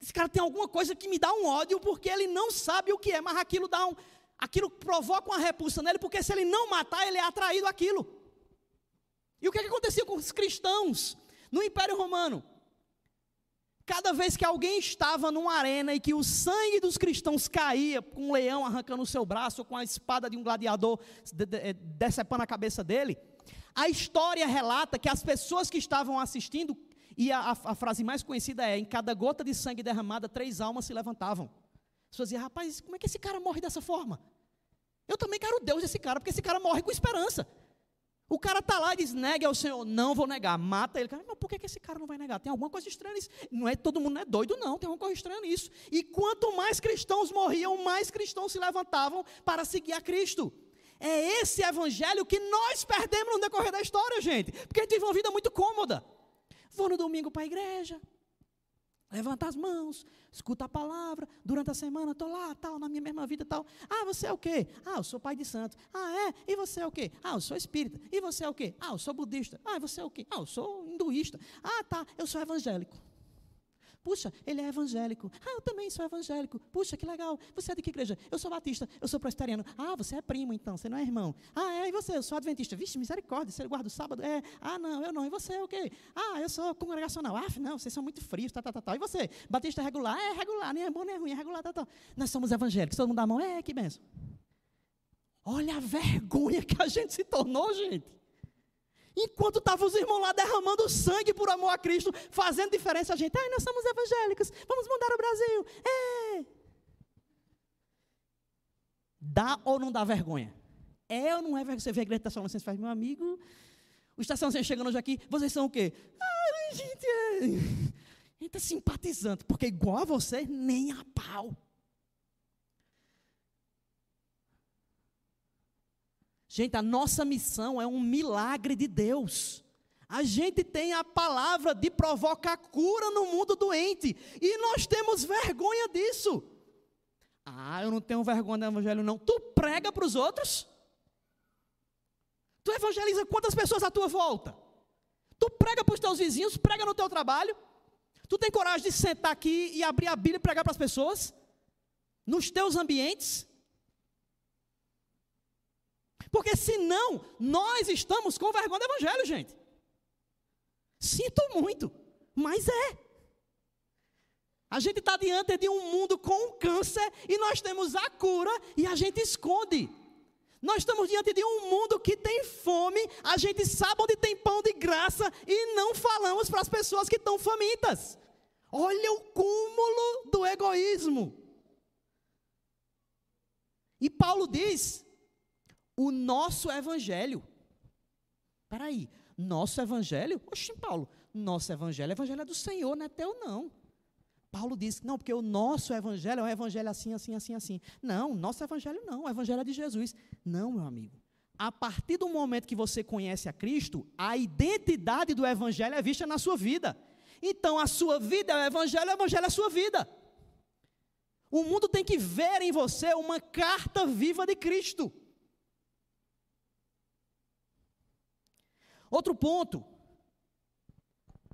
esse cara tem alguma coisa que me dá um ódio porque ele não sabe o que é, mas aquilo dá um, aquilo provoca uma repulsa nele porque se ele não matar, ele é atraído àquilo. E o que, é que acontecia com os cristãos no Império Romano? Cada vez que alguém estava numa arena e que o sangue dos cristãos caía, com um leão arrancando o seu braço, com a espada de um gladiador decepando a cabeça dele, a história relata que as pessoas que estavam assistindo, e a, a, a frase mais conhecida é: em cada gota de sangue derramada, três almas se levantavam. As pessoas diziam, rapaz, como é que esse cara morre dessa forma? Eu também quero Deus desse cara, porque esse cara morre com esperança. O cara está lá e diz, negue ao Senhor, não vou negar, mata ele. Mas por que, que esse cara não vai negar? Tem alguma coisa estranha nisso. Não é todo mundo não é doido, não, tem alguma coisa estranha nisso. E quanto mais cristãos morriam, mais cristãos se levantavam para seguir a Cristo. É esse evangelho que nós perdemos no decorrer da história, gente. Porque a gente vive uma vida muito cômoda. Vou no domingo para a igreja, Levanta as mãos, escuta a palavra, durante a semana estou lá, tal, na minha mesma vida, tal. Ah, você é o quê? Ah, eu sou pai de santo. Ah, é? E você é o quê? Ah, eu sou espírita. E você é o quê? Ah, eu sou budista. Ah, você é o quê? Ah, eu sou hinduísta. Ah, tá, eu sou evangélico. Puxa, ele é evangélico. Ah, eu também sou evangélico. Puxa, que legal. Você é de que igreja? Eu sou batista. Eu sou presbiteriano. Ah, você é primo, então. Você não é irmão. Ah, é. E você? Eu sou adventista. Vixe, misericórdia. Você guarda o sábado? É. Ah, não, eu não. E você é o quê? Ah, eu sou congregacional. Ah, não, vocês são muito frios. Tá, tá, tá, tá. E você? Batista regular? É regular. Nem é bom, nem é ruim. É regular. Tá, tá. Nós somos evangélicos. Todo mundo dá a mão. É, que benção. Olha a vergonha que a gente se tornou, gente. Enquanto estavam os irmãos lá derramando sangue por amor a Cristo, fazendo diferença a gente. Ai, nós somos evangélicos, vamos mudar o Brasil. É. Dá ou não dá vergonha? É ou não é vergonha? Você vê a igreja de Tessalonicenses faz, meu amigo, os Tessalonicenses chegando hoje aqui, vocês são o quê? Ai, gente, é. A gente é simpatizante, porque igual a você, nem a pau. Gente, a nossa missão é um milagre de Deus. A gente tem a palavra de provocar cura no mundo doente. E nós temos vergonha disso. Ah, eu não tenho vergonha do evangelho, não. Tu prega para os outros? Tu evangeliza quantas pessoas à tua volta? Tu prega para os teus vizinhos, prega no teu trabalho? Tu tem coragem de sentar aqui e abrir a Bíblia e pregar para as pessoas? Nos teus ambientes? Porque senão, nós estamos com vergonha do Evangelho, gente. Sinto muito, mas é. A gente está diante de um mundo com câncer e nós temos a cura e a gente esconde. Nós estamos diante de um mundo que tem fome, a gente sabe onde tem pão de graça e não falamos para as pessoas que estão famintas. Olha o cúmulo do egoísmo. E Paulo diz o nosso evangelho. Espera aí, nosso evangelho? Oxe, Paulo, nosso evangelho, o evangelho é do Senhor, não é teu não. Paulo diz, não, porque o nosso evangelho é um evangelho assim, assim, assim, assim. Não, nosso evangelho não, o evangelho é de Jesus. Não, meu amigo. A partir do momento que você conhece a Cristo, a identidade do evangelho é vista na sua vida. Então, a sua vida é o evangelho, o evangelho é a sua vida. O mundo tem que ver em você uma carta viva de Cristo. Outro ponto.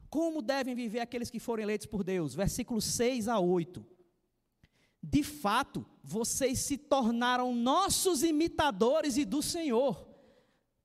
Como devem viver aqueles que forem eleitos por Deus? Versículos 6 a 8. De fato, vocês se tornaram nossos imitadores e do Senhor.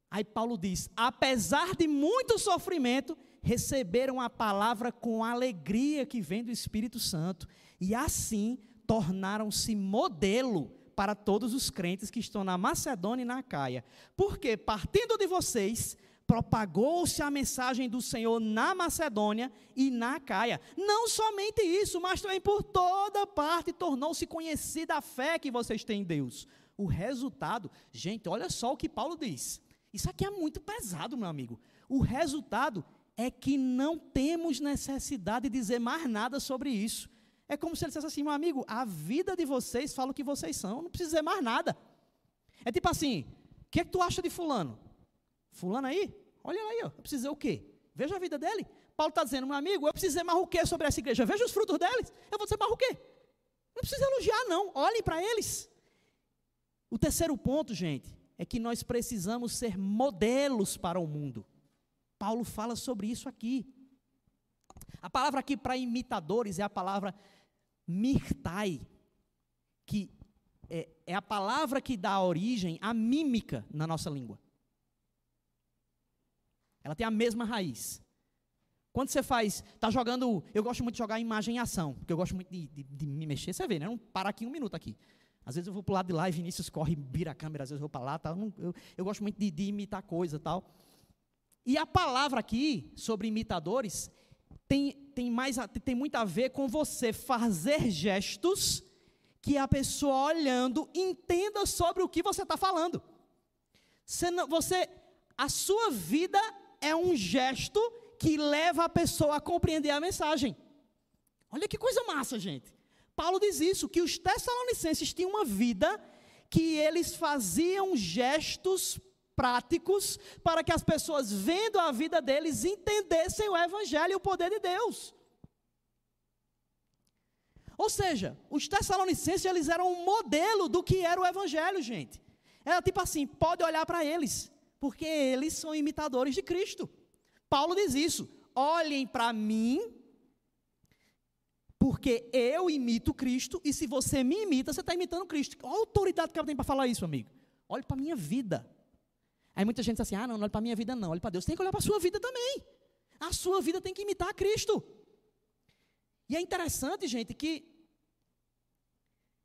Aí Paulo diz: apesar de muito sofrimento, receberam a palavra com alegria que vem do Espírito Santo, e assim tornaram-se modelo para todos os crentes que estão na Macedônia e na Caia. Porque, partindo de vocês, propagou-se a mensagem do Senhor na Macedônia e na Caia. Não somente isso, mas também por toda parte tornou-se conhecida a fé que vocês têm em Deus. O resultado, gente, olha só o que Paulo diz. Isso aqui é muito pesado, meu amigo. O resultado é que não temos necessidade de dizer mais nada sobre isso. É como se ele dissesse assim, meu amigo, a vida de vocês fala o que vocês são, não precisa dizer mais nada. É tipo assim, o que, é que tu acha de fulano? Fulano aí? Olha aí, ó, eu preciso dizer o quê? Veja a vida dele. Paulo está dizendo, meu amigo, eu preciso dizer mais o quê sobre essa igreja? Veja os frutos deles. Eu vou dizer mais o quê? Não precisa elogiar, não. Olhem para eles. O terceiro ponto, gente, é que nós precisamos ser modelos para o mundo. Paulo fala sobre isso aqui. A palavra aqui para imitadores é a palavra mirtai, que é, é a palavra que dá origem à mímica na nossa língua. Ela tem a mesma raiz. Quando você faz, está jogando, eu gosto muito de jogar imagem em ação, porque eu gosto muito de, de, de me mexer, você vê, né? Não parar aqui um minuto aqui. Às vezes eu vou para o lado de lá e Vinícius corre, vira a câmera, às vezes eu vou para lá, tal. Eu, eu, eu, gosto muito de, de imitar coisa tal. E a palavra aqui, sobre imitadores, tem, tem, mais, tem muito a ver com você fazer gestos que a pessoa olhando entenda sobre o que você está falando. Você, você, a sua vida é um gesto que leva a pessoa a compreender a mensagem. Olha que coisa massa, gente. Paulo diz isso, que os tessalonicenses tinham uma vida que eles faziam gestos práticos para que as pessoas, vendo a vida deles, entendessem o Evangelho e o poder de Deus. Ou seja, os tessalonicenses eles eram um modelo do que era o Evangelho, gente. Era tipo assim: pode olhar para eles, porque eles são imitadores de Cristo. Paulo diz isso: olhem para mim Porque eu imito Cristo e se você me imita, você está imitando Cristo. Qual a autoridade que ela tem para falar isso, amigo? Olhe para a minha vida. Aí muita gente diz assim: ah, não, não olhe para a minha vida, não, olhe para Deus. Tem que olhar para a sua vida também. A sua vida tem que imitar Cristo. E é interessante, gente, que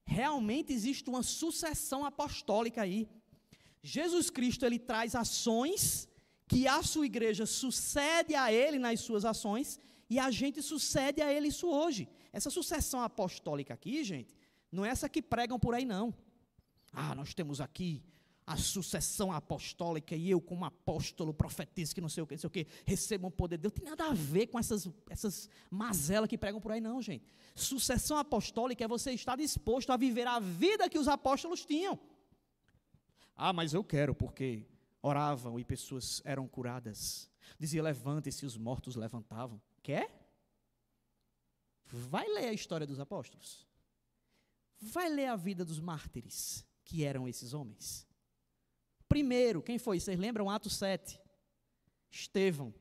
realmente existe uma sucessão apostólica aí. Jesus Cristo ele traz ações que a sua igreja sucede a ele nas suas ações e a gente sucede a ele isso hoje. Essa sucessão apostólica aqui, gente, não é essa que pregam por aí não. Ah, nós temos aqui a sucessão apostólica e eu como apóstolo profetizo que não sei o que, não sei o que, recebo um poder de Deus. Não tem nada a ver com essas, essas mazelas que pregam por aí não, gente. Sucessão apostólica é você estar disposto a viver a vida que os apóstolos tinham. Ah, mas eu quero porque oravam e pessoas eram curadas. Dizia, levante-se, os mortos levantavam. Quer? Vai ler a história dos apóstolos. Vai ler a vida dos mártires, que eram esses homens. Primeiro, quem foi? Vocês lembram Atos 7? Estevão.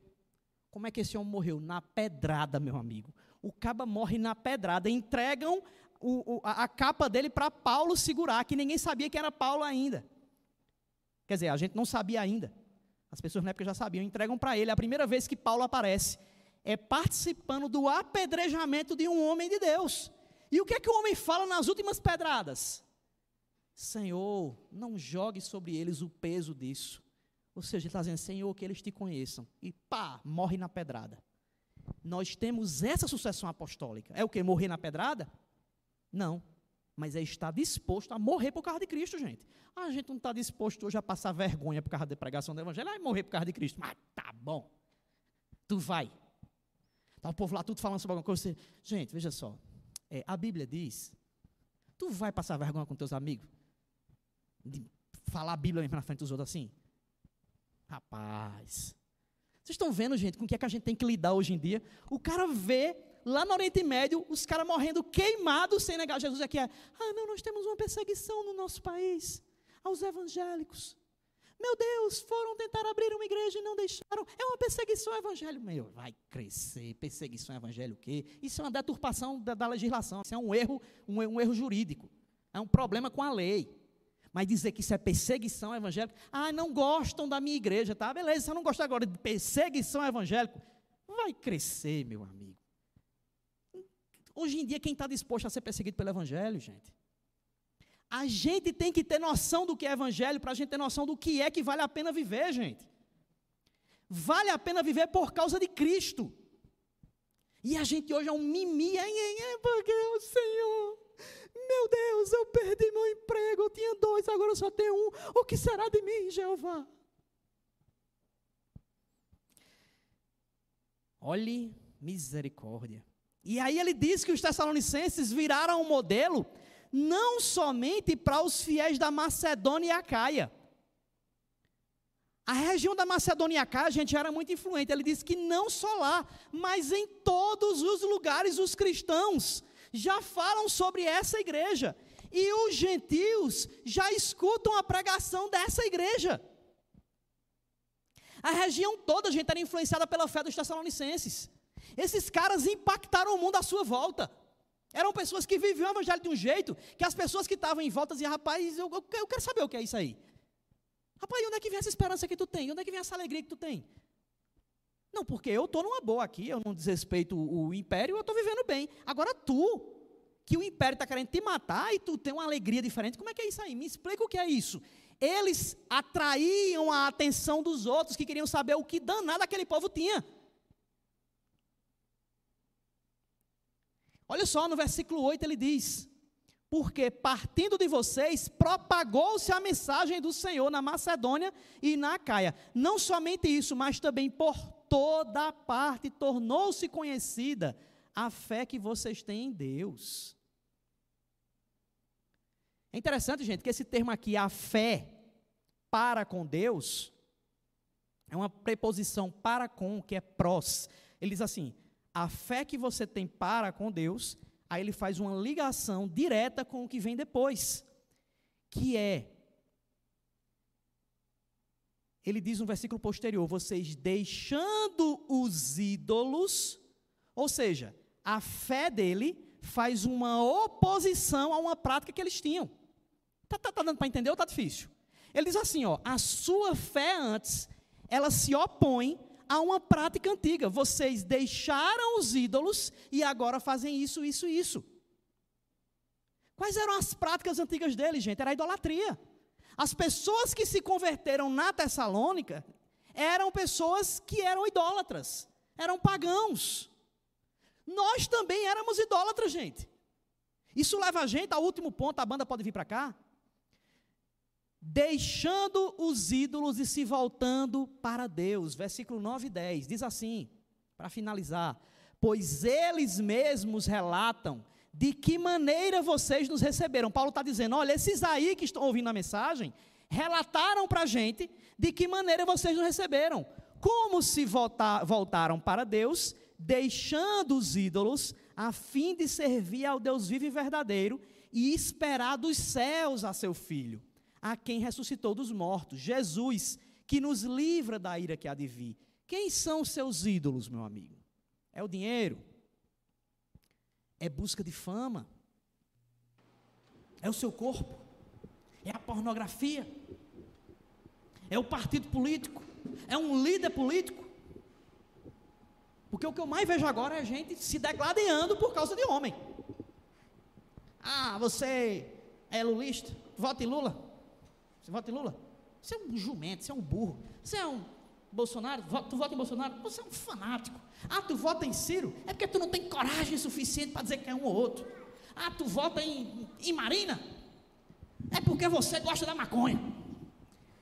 Como é que esse homem morreu? Na pedrada, meu amigo. O caba morre na pedrada. Entregam o, o, a, a capa dele para Paulo segurar, que ninguém sabia que era Paulo ainda. Quer dizer, a gente não sabia ainda. As pessoas na época já sabiam. Entregam para ele. A primeira vez que Paulo aparece é participando do apedrejamento de um homem de Deus. E o que é que o homem fala nas últimas pedradas? Senhor, não jogue sobre eles o peso disso. Ou seja, ele está dizendo, Senhor, que eles te conheçam. E pá, morre na pedrada. Nós temos essa sucessão apostólica. É o que? Morrer na pedrada? Não. Mas é estar disposto a morrer por causa de Cristo, gente. Ah, a gente não está disposto hoje a passar vergonha por causa da pregação do Evangelho, e morrer por causa de Cristo. Mas tá bom. Tu vai. Está o povo lá tudo falando sobre alguma coisa. Gente, veja só. É, a Bíblia diz: tu vai passar vergonha com teus amigos? de falar a Bíblia mesmo na frente dos outros assim? Rapaz. Vocês estão vendo, gente, com o que é que a gente tem que lidar hoje em dia? O cara vê lá no Oriente Médio os caras morrendo queimados sem negar Jesus. Aqui é, ah, não, nós temos uma perseguição no nosso país aos evangélicos. Meu Deus, foram tentar abrir uma igreja e não deixaram. É uma perseguição ao evangelho. Meu, vai crescer. Perseguição ao evangelho o quê? Isso é uma deturpação da, da legislação. Isso é um erro, um, um erro jurídico. É um problema com a lei. Mas dizer que isso é perseguição evangélica, ah, não gostam da minha igreja, tá? Beleza, se eu não gostar agora de perseguição evangélica, vai crescer, meu amigo. Hoje em dia, quem está disposto a ser perseguido pelo evangelho, gente? A gente tem que ter noção do que é evangelho para a gente ter noção do que é que vale a pena viver, gente. Vale a pena viver por causa de Cristo. E a gente hoje é um mimi, é, porque o Senhor. Meu Deus, eu perdi meu emprego, eu tinha dois, agora eu só tenho um. O que será de mim, Jeová? Olhe misericórdia. E aí ele diz que os tessalonicenses viraram um modelo não somente para os fiéis da Macedônia e Acaia. A região da Macedônia e Acaia, gente era muito influente. Ele diz que não só lá, mas em todos os lugares os cristãos já falam sobre essa igreja. E os gentios já escutam a pregação dessa igreja. A região toda, gente, era influenciada pela fé dos Tessalonicenses. Esses caras impactaram o mundo à sua volta. Eram pessoas que viviam o evangelho de um jeito que as pessoas que estavam em volta diziam: rapaz, eu, eu, quero saber o que é isso aí. Rapaz, onde é que vem essa esperança que tu tem? Onde é que vem essa alegria que tu tem? Não, porque eu estou numa boa aqui, eu não desrespeito o, o império, eu estou vivendo bem. Agora tu, que o império está querendo te matar e tu tem uma alegria diferente, como é que é isso aí? Me explica o que é isso. Eles atraíam a atenção dos outros que queriam saber o que danado aquele povo tinha. Olha só, no versículo 8 ele diz: Porque partindo de vocês, propagou-se a mensagem do Senhor na Macedônia e na Caia. Não somente isso, mas também por toda parte tornou-se conhecida a fé que vocês têm em Deus. É interessante, gente, que esse termo aqui, a fé para com Deus, é uma preposição para com, que é prós. Ele diz assim: a fé que você tem para com Deus, aí ele faz uma ligação direta com o que vem depois, que é ele diz no versículo posterior: vocês deixando os ídolos, ou seja, a fé dele faz uma oposição a uma prática que eles tinham. Tá, tá, tá dando para entender ou tá difícil? Ele diz assim, ó, a sua fé antes, ela se opõe a uma prática antiga. Vocês deixaram os ídolos e agora fazem isso, isso, isso. Quais eram as práticas antigas deles, gente? Era a idolatria. As pessoas que se converteram na Tessalônica eram pessoas que eram idólatras, eram pagãos. Nós também éramos idólatras, gente. Isso leva a gente ao último ponto, a banda pode vir para cá. Deixando os ídolos e se voltando para Deus. Versículo 9 e 10. Diz assim, para finalizar: Pois eles mesmos relatam de que maneira vocês nos receberam. Paulo está dizendo: olha, esses aí que estão ouvindo a mensagem, relataram para a gente de que maneira vocês nos receberam. Como se voltar, voltaram para Deus deixando os ídolos, a fim de servir ao Deus vivo e verdadeiro e esperar dos céus a seu filho, a quem ressuscitou dos mortos, Jesus, que nos livra da ira que há de vir. Quem são os seus ídolos, meu amigo? É o dinheiro? É busca de fama? É o seu corpo? É a pornografia? É o partido político? É um líder político? Porque o que eu mais vejo agora é gente se degladiando por causa de homem. Ah, você é lulista? Vota em Lula? Você vota em Lula? Você é um jumento, você é um burro. Você é um Bolsonaro? Tu vota em Bolsonaro? Você é um fanático. Ah, tu vota em Ciro? É porque tu não tem coragem suficiente para dizer que é um ou outro. Ah, tu vota em, em Marina? É porque você gosta da maconha.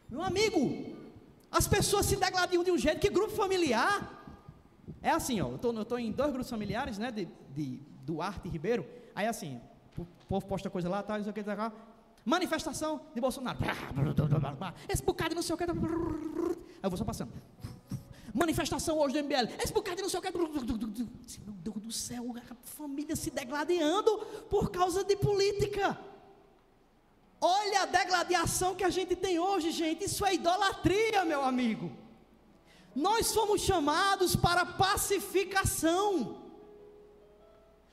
Meu amigo, as pessoas se degladiam de um jeito que grupo familiar é assim, ó, eu estou em dois grupos familiares, né, de, de Duarte e Ribeiro, aí assim, o povo posta coisa lá, tal, não sei o que, tal, manifestação de Bolsonaro, esse bocado não sei o que, aí eu vou só passando, manifestação hoje do MBL, esse bocado não sei o que, meu Deus do céu, a família se degladiando por causa de política, olha a degladiação que a gente tem hoje, gente, isso é idolatria, meu amigo, nós fomos chamados para pacificação.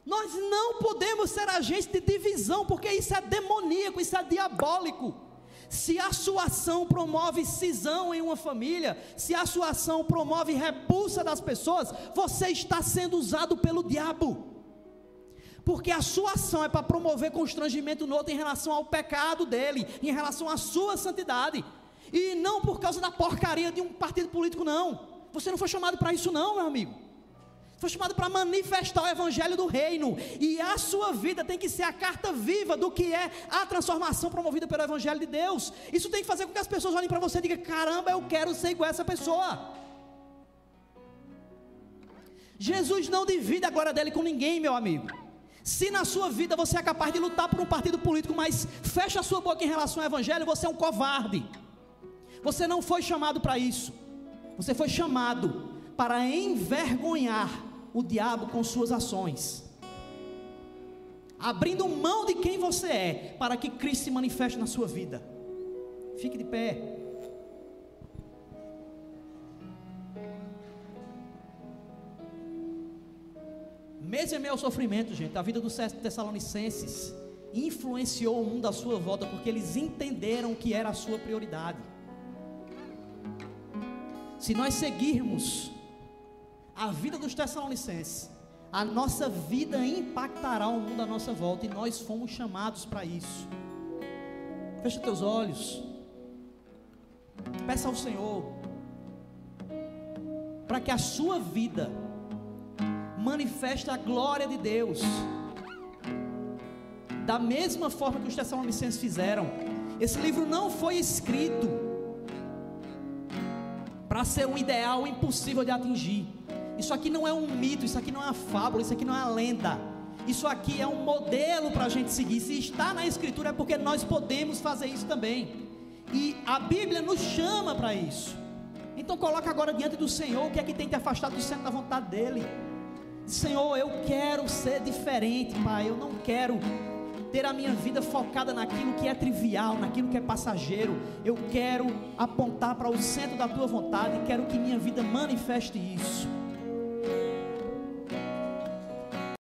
Nós não podemos ser agentes de divisão, porque isso é demoníaco, isso é diabólico. Se a sua ação promove cisão em uma família, se a sua ação promove repulsa das pessoas, você está sendo usado pelo diabo. Porque a sua ação é para promover constrangimento no outro em relação ao pecado dele, em relação à sua santidade. E não por causa da porcaria de um partido político, não. Você não foi chamado para isso, não, meu amigo. Foi chamado para manifestar o evangelho do reino. E a sua vida tem que ser a carta viva do que é a transformação promovida pelo evangelho de Deus. Isso tem que fazer com que as pessoas olhem para você e digam: caramba, eu quero ser igual a essa pessoa. Jesus não divide a glória dele com ninguém, meu amigo. Se na sua vida você é capaz de lutar por um partido político, mas fecha a sua boca em relação ao evangelho, você é um covarde. Você não foi chamado para isso. Você foi chamado para envergonhar o diabo com suas ações. Abrindo mão de quem você é, para que Cristo se manifeste na sua vida. Fique de pé. Mesmo em meio ao sofrimento, gente, a vida dos Tessalonicenses influenciou o mundo à sua volta, porque eles entenderam que era a sua prioridade. Se nós seguirmos a vida dos Tessalonicenses, a nossa vida impactará o mundo à nossa volta e nós fomos chamados para isso. Fecha teus olhos. Peça ao Senhor para que a sua vida manifeste a glória de Deus. Da mesma forma que os Tessalonicenses fizeram. Esse livro não foi escrito para ser um ideal impossível de atingir. Isso aqui não é um mito, isso aqui não é uma fábula, isso aqui não é uma lenda. Isso aqui é um modelo para a gente seguir. Se está na Escritura é porque nós podemos fazer isso também. E a Bíblia nos chama para isso. Então coloca agora diante do Senhor o que é que tem te afastado do centro da vontade dEle. Senhor, eu quero ser diferente, Pai. Eu não quero ter a minha vida focada naquilo que é trivial, naquilo que é passageiro. Eu quero apontar para o centro da tua vontade e quero que minha vida manifeste isso.